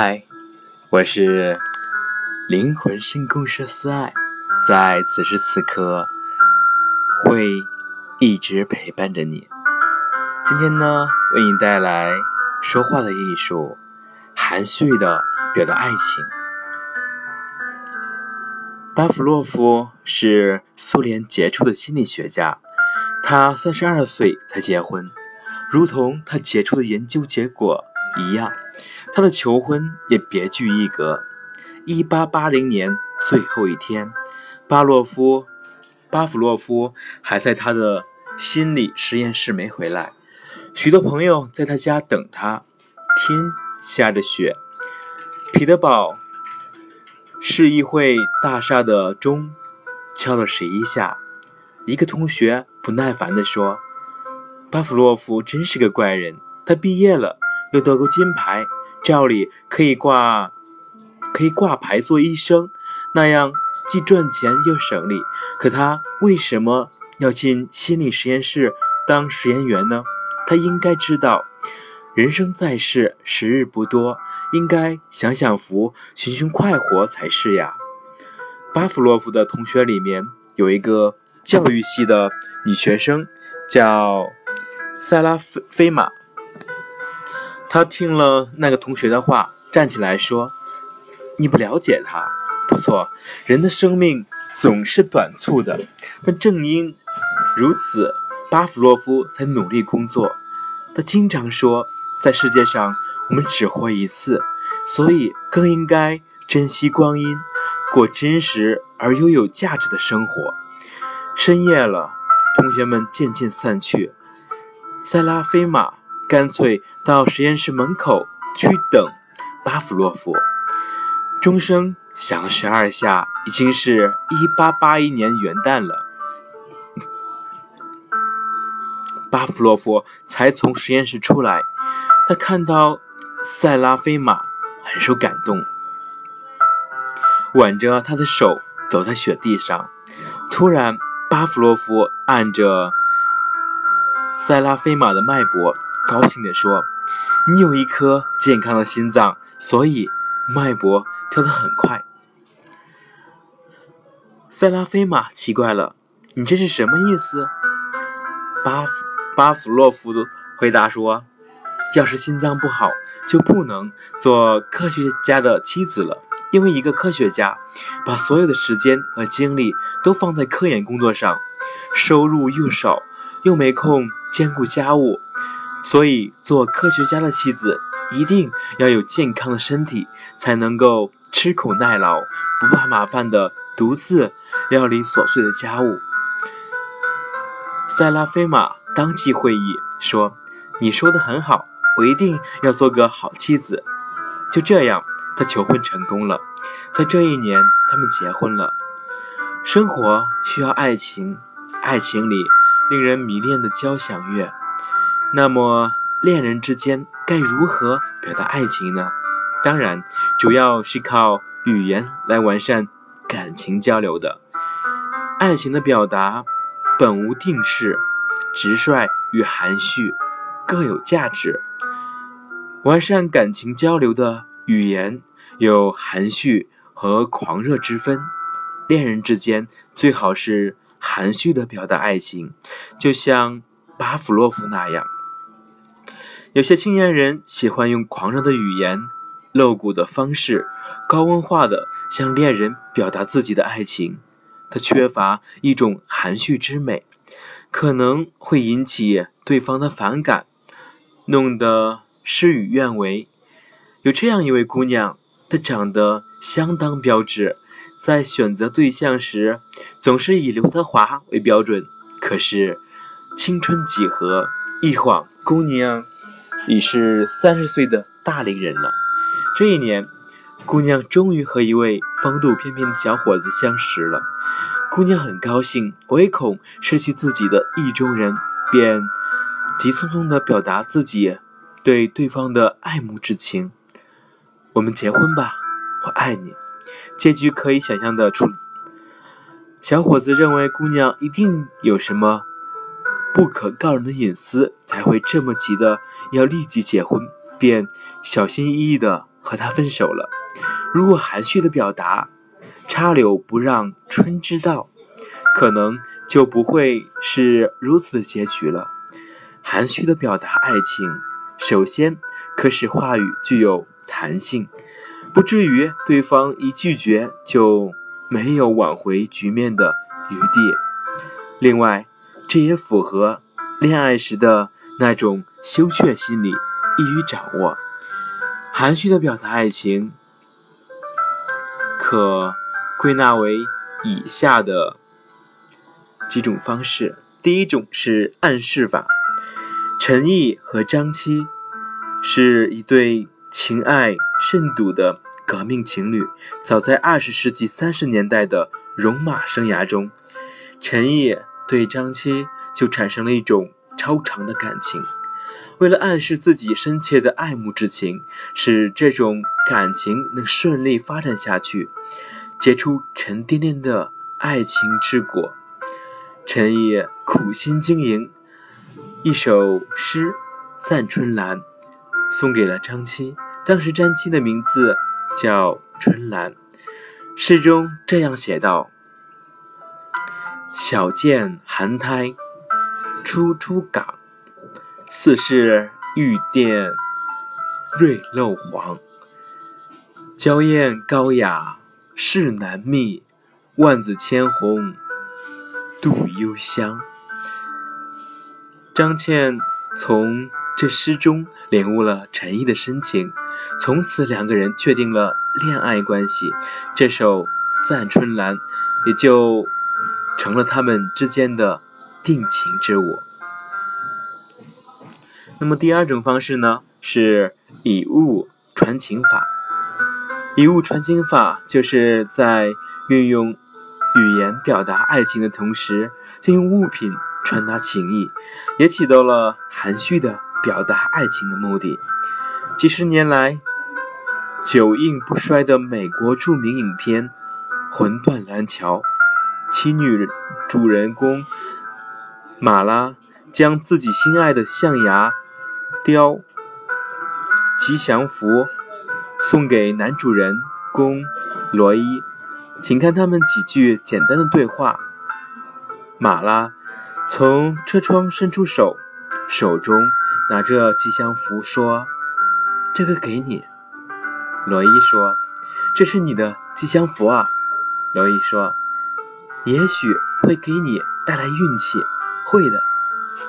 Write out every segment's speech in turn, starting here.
嗨，我是灵魂深空社思爱，在此时此刻会一直陪伴着你。今天呢，为你带来说话的艺术，含蓄的表达爱情。巴甫洛夫是苏联杰出的心理学家，他三十二岁才结婚，如同他杰出的研究结果一样。他的求婚也别具一格。一八八零年最后一天，巴洛夫、巴甫洛夫还在他的心理实验室没回来，许多朋友在他家等他。天下着雪，彼得堡市议会大厦的钟敲了十一下。一个同学不耐烦地说：“巴甫洛夫真是个怪人，他毕业了，又得过金牌。”照理可以挂，可以挂牌做医生，那样既赚钱又省力。可他为什么要进心理实验室当实验员呢？他应该知道，人生在世时日不多，应该享享福、寻寻快活才是呀。巴甫洛夫的同学里面有一个教育系的女学生，叫塞拉菲菲玛。他听了那个同学的话，站起来说：“你不了解他。不错，人的生命总是短促的。但正因如此，巴甫洛夫才努力工作。他经常说，在世界上我们只活一次，所以更应该珍惜光阴，过真实而又有价值的生活。”深夜了，同学们渐渐散去。塞拉菲玛。干脆到实验室门口去等巴甫洛夫。钟声响了十二下，已经是一八八一年元旦了。巴甫洛夫才从实验室出来，他看到塞拉菲玛，很受感动，挽着她的手走在雪地上。突然，巴甫洛夫按着塞拉菲玛的脉搏。高兴地说：“你有一颗健康的心脏，所以脉搏跳得很快。”塞拉菲玛奇怪了：“你这是什么意思？”巴甫巴甫洛夫回答说：“要是心脏不好，就不能做科学家的妻子了，因为一个科学家把所有的时间和精力都放在科研工作上，收入又少，又没空兼顾家务。”所以，做科学家的妻子一定要有健康的身体，才能够吃苦耐劳、不怕麻烦的独自料理琐碎的家务。塞拉菲玛当即会意说：“你说的很好，我一定要做个好妻子。”就这样，他求婚成功了。在这一年，他们结婚了。生活需要爱情，爱情里令人迷恋的交响乐。那么，恋人之间该如何表达爱情呢？当然，主要是靠语言来完善感情交流的。爱情的表达本无定式，直率与含蓄各有价值。完善感情交流的语言有含蓄和狂热之分。恋人之间最好是含蓄的表达爱情，就像巴甫洛夫那样。有些青年人喜欢用狂热的语言、露骨的方式、高温化的向恋人表达自己的爱情，他缺乏一种含蓄之美，可能会引起对方的反感，弄得事与愿违。有这样一位姑娘，她长得相当标致，在选择对象时总是以刘德华为标准。可是青春几何，一晃姑娘。已是三十岁的大龄人了。这一年，姑娘终于和一位风度翩翩的小伙子相识了。姑娘很高兴，唯恐失去自己的意中人，便急匆匆地表达自己对对方的爱慕之情：“我们结婚吧，我爱你。”结局可以想象得出。小伙子认为姑娘一定有什么。不可告人的隐私才会这么急的要立即结婚，便小心翼翼的和他分手了。如果含蓄的表达“插柳不让春知道”，可能就不会是如此的结局了。含蓄的表达爱情，首先可使话语具有弹性，不至于对方一拒绝就没有挽回局面的余地。另外，这也符合恋爱时的那种羞怯心理，易于掌握。含蓄的表达爱情，可归纳为以下的几种方式。第一种是暗示法。陈毅和张七是一对情爱甚笃的革命情侣。早在二十世纪三十年代的戎马生涯中，陈毅对张七就产生了一种超长的感情。为了暗示自己深切的爱慕之情，使这种感情能顺利发展下去，结出沉甸甸的爱情之果，陈毅苦心经营，一首诗《赞春兰》送给了张七。当时张七的名字叫春兰，诗中这样写道：“小见寒胎初出港。”似是玉殿瑞漏黄，娇艳高雅世难觅，万紫千红度幽香。张倩从这诗中领悟了陈毅的深情，从此两个人确定了恋爱关系。这首《赞春兰》也就成了他们之间的定情之物。那么第二种方式呢，是以物传情法。以物传情法就是在运用语言表达爱情的同时，就用物品传达情意，也起到了含蓄的表达爱情的目的。几十年来，久映不衰的美国著名影片《魂断蓝桥》，其女主人公马拉将自己心爱的象牙。雕吉祥符送给男主人公罗伊，请看他们几句简单的对话。马拉从车窗伸出手，手中拿着吉祥符，说：“这个给你。”罗伊说：“这是你的吉祥符啊。”罗伊说：“也许会给你带来运气。”会的。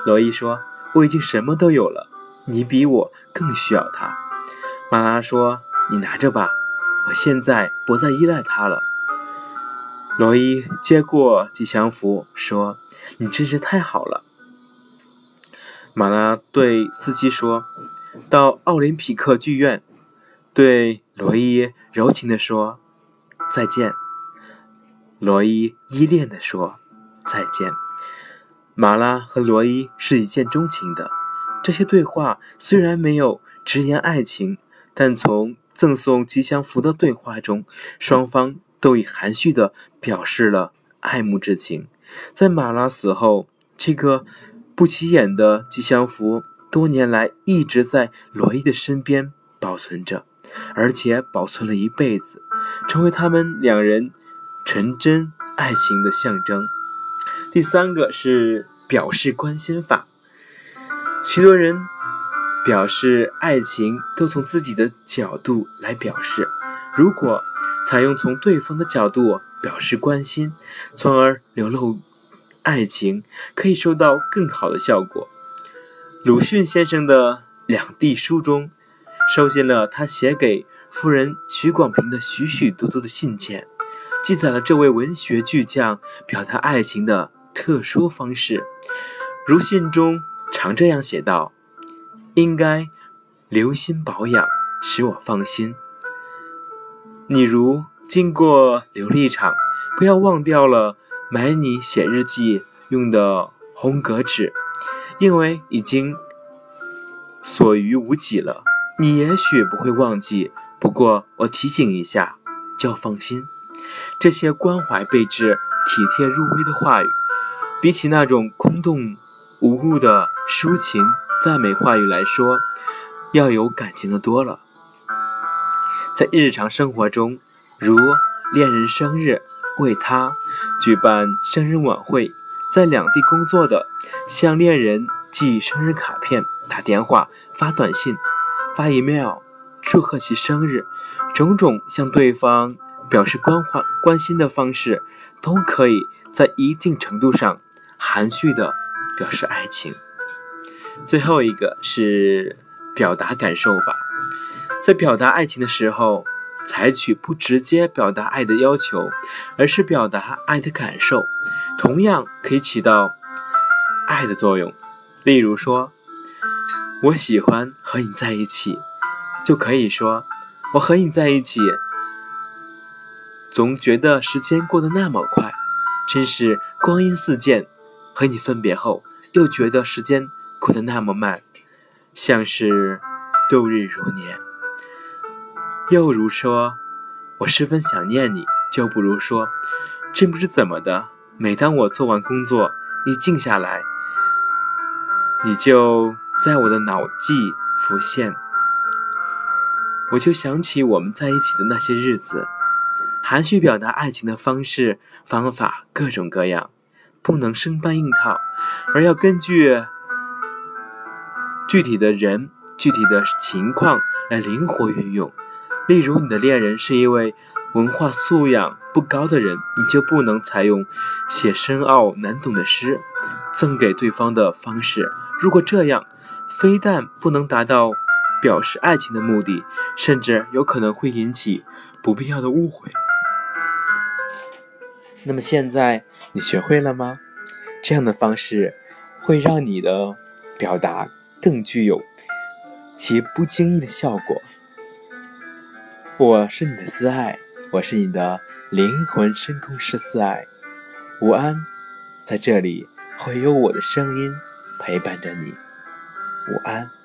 罗伊说：“我已经什么都有了。”你比我更需要它，马拉说：“你拿着吧，我现在不再依赖它了。”罗伊接过吉祥符，说：“你真是太好了。”马拉对司机说：“到奥林匹克剧院。”对罗伊柔情地说：“再见。”罗伊依恋地说：“再见。”马拉和罗伊是一见钟情的。这些对话虽然没有直言爱情，但从赠送吉祥符的对话中，双方都以含蓄地表示了爱慕之情。在马拉死后，这个不起眼的吉祥符多年来一直在罗伊的身边保存着，而且保存了一辈子，成为他们两人纯真爱情的象征。第三个是表示关心法。许多人表示爱情都从自己的角度来表示，如果采用从对方的角度表示关心，从而流露爱情，可以收到更好的效果。鲁迅先生的《两地书》中，收进了他写给夫人许广平的许许多多的信件，记载了这位文学巨匠表达爱情的特殊方式，如信中。常这样写道：“应该留心保养，使我放心。你如经过琉璃厂，不要忘掉了买你写日记用的红格纸，因为已经所余无几了。你也许不会忘记，不过我提醒一下，叫放心。这些关怀备至、体贴入微的话语，比起那种空洞。”无物的抒情赞美话语来说，要有感情的多了。在日常生活中，如恋人生日，为他举办生日晚会；在两地工作的，向恋人寄生日卡片、打电话、发短信、发 email，祝贺其生日。种种向对方表示关怀、关心的方式，都可以在一定程度上含蓄的表示爱情。最后一个是表达感受法，在表达爱情的时候，采取不直接表达爱的要求，而是表达爱的感受，同样可以起到爱的作用。例如说，我喜欢和你在一起，就可以说。我和你在一起，总觉得时间过得那么快，真是光阴似箭；和你分别后，又觉得时间过得那么慢，像是度日如年。又如说，我十分想念你，就不如说，真不知怎么的，每当我做完工作，一静下来，你就在我的脑际浮现。我就想起我们在一起的那些日子，含蓄表达爱情的方式方法各种各样，不能生搬硬套，而要根据具体的人、具体的情况来灵活运用。例如，你的恋人是一位文化素养不高的人，你就不能采用写深奥难懂的诗赠给对方的方式。如果这样，非但不能达到。表示爱情的目的，甚至有可能会引起不必要的误会。那么现在你学会了吗？这样的方式会让你的表达更具有其不经意的效果。我是你的思爱，我是你的灵魂深空师思爱。午安，在这里会有我的声音陪伴着你。午安。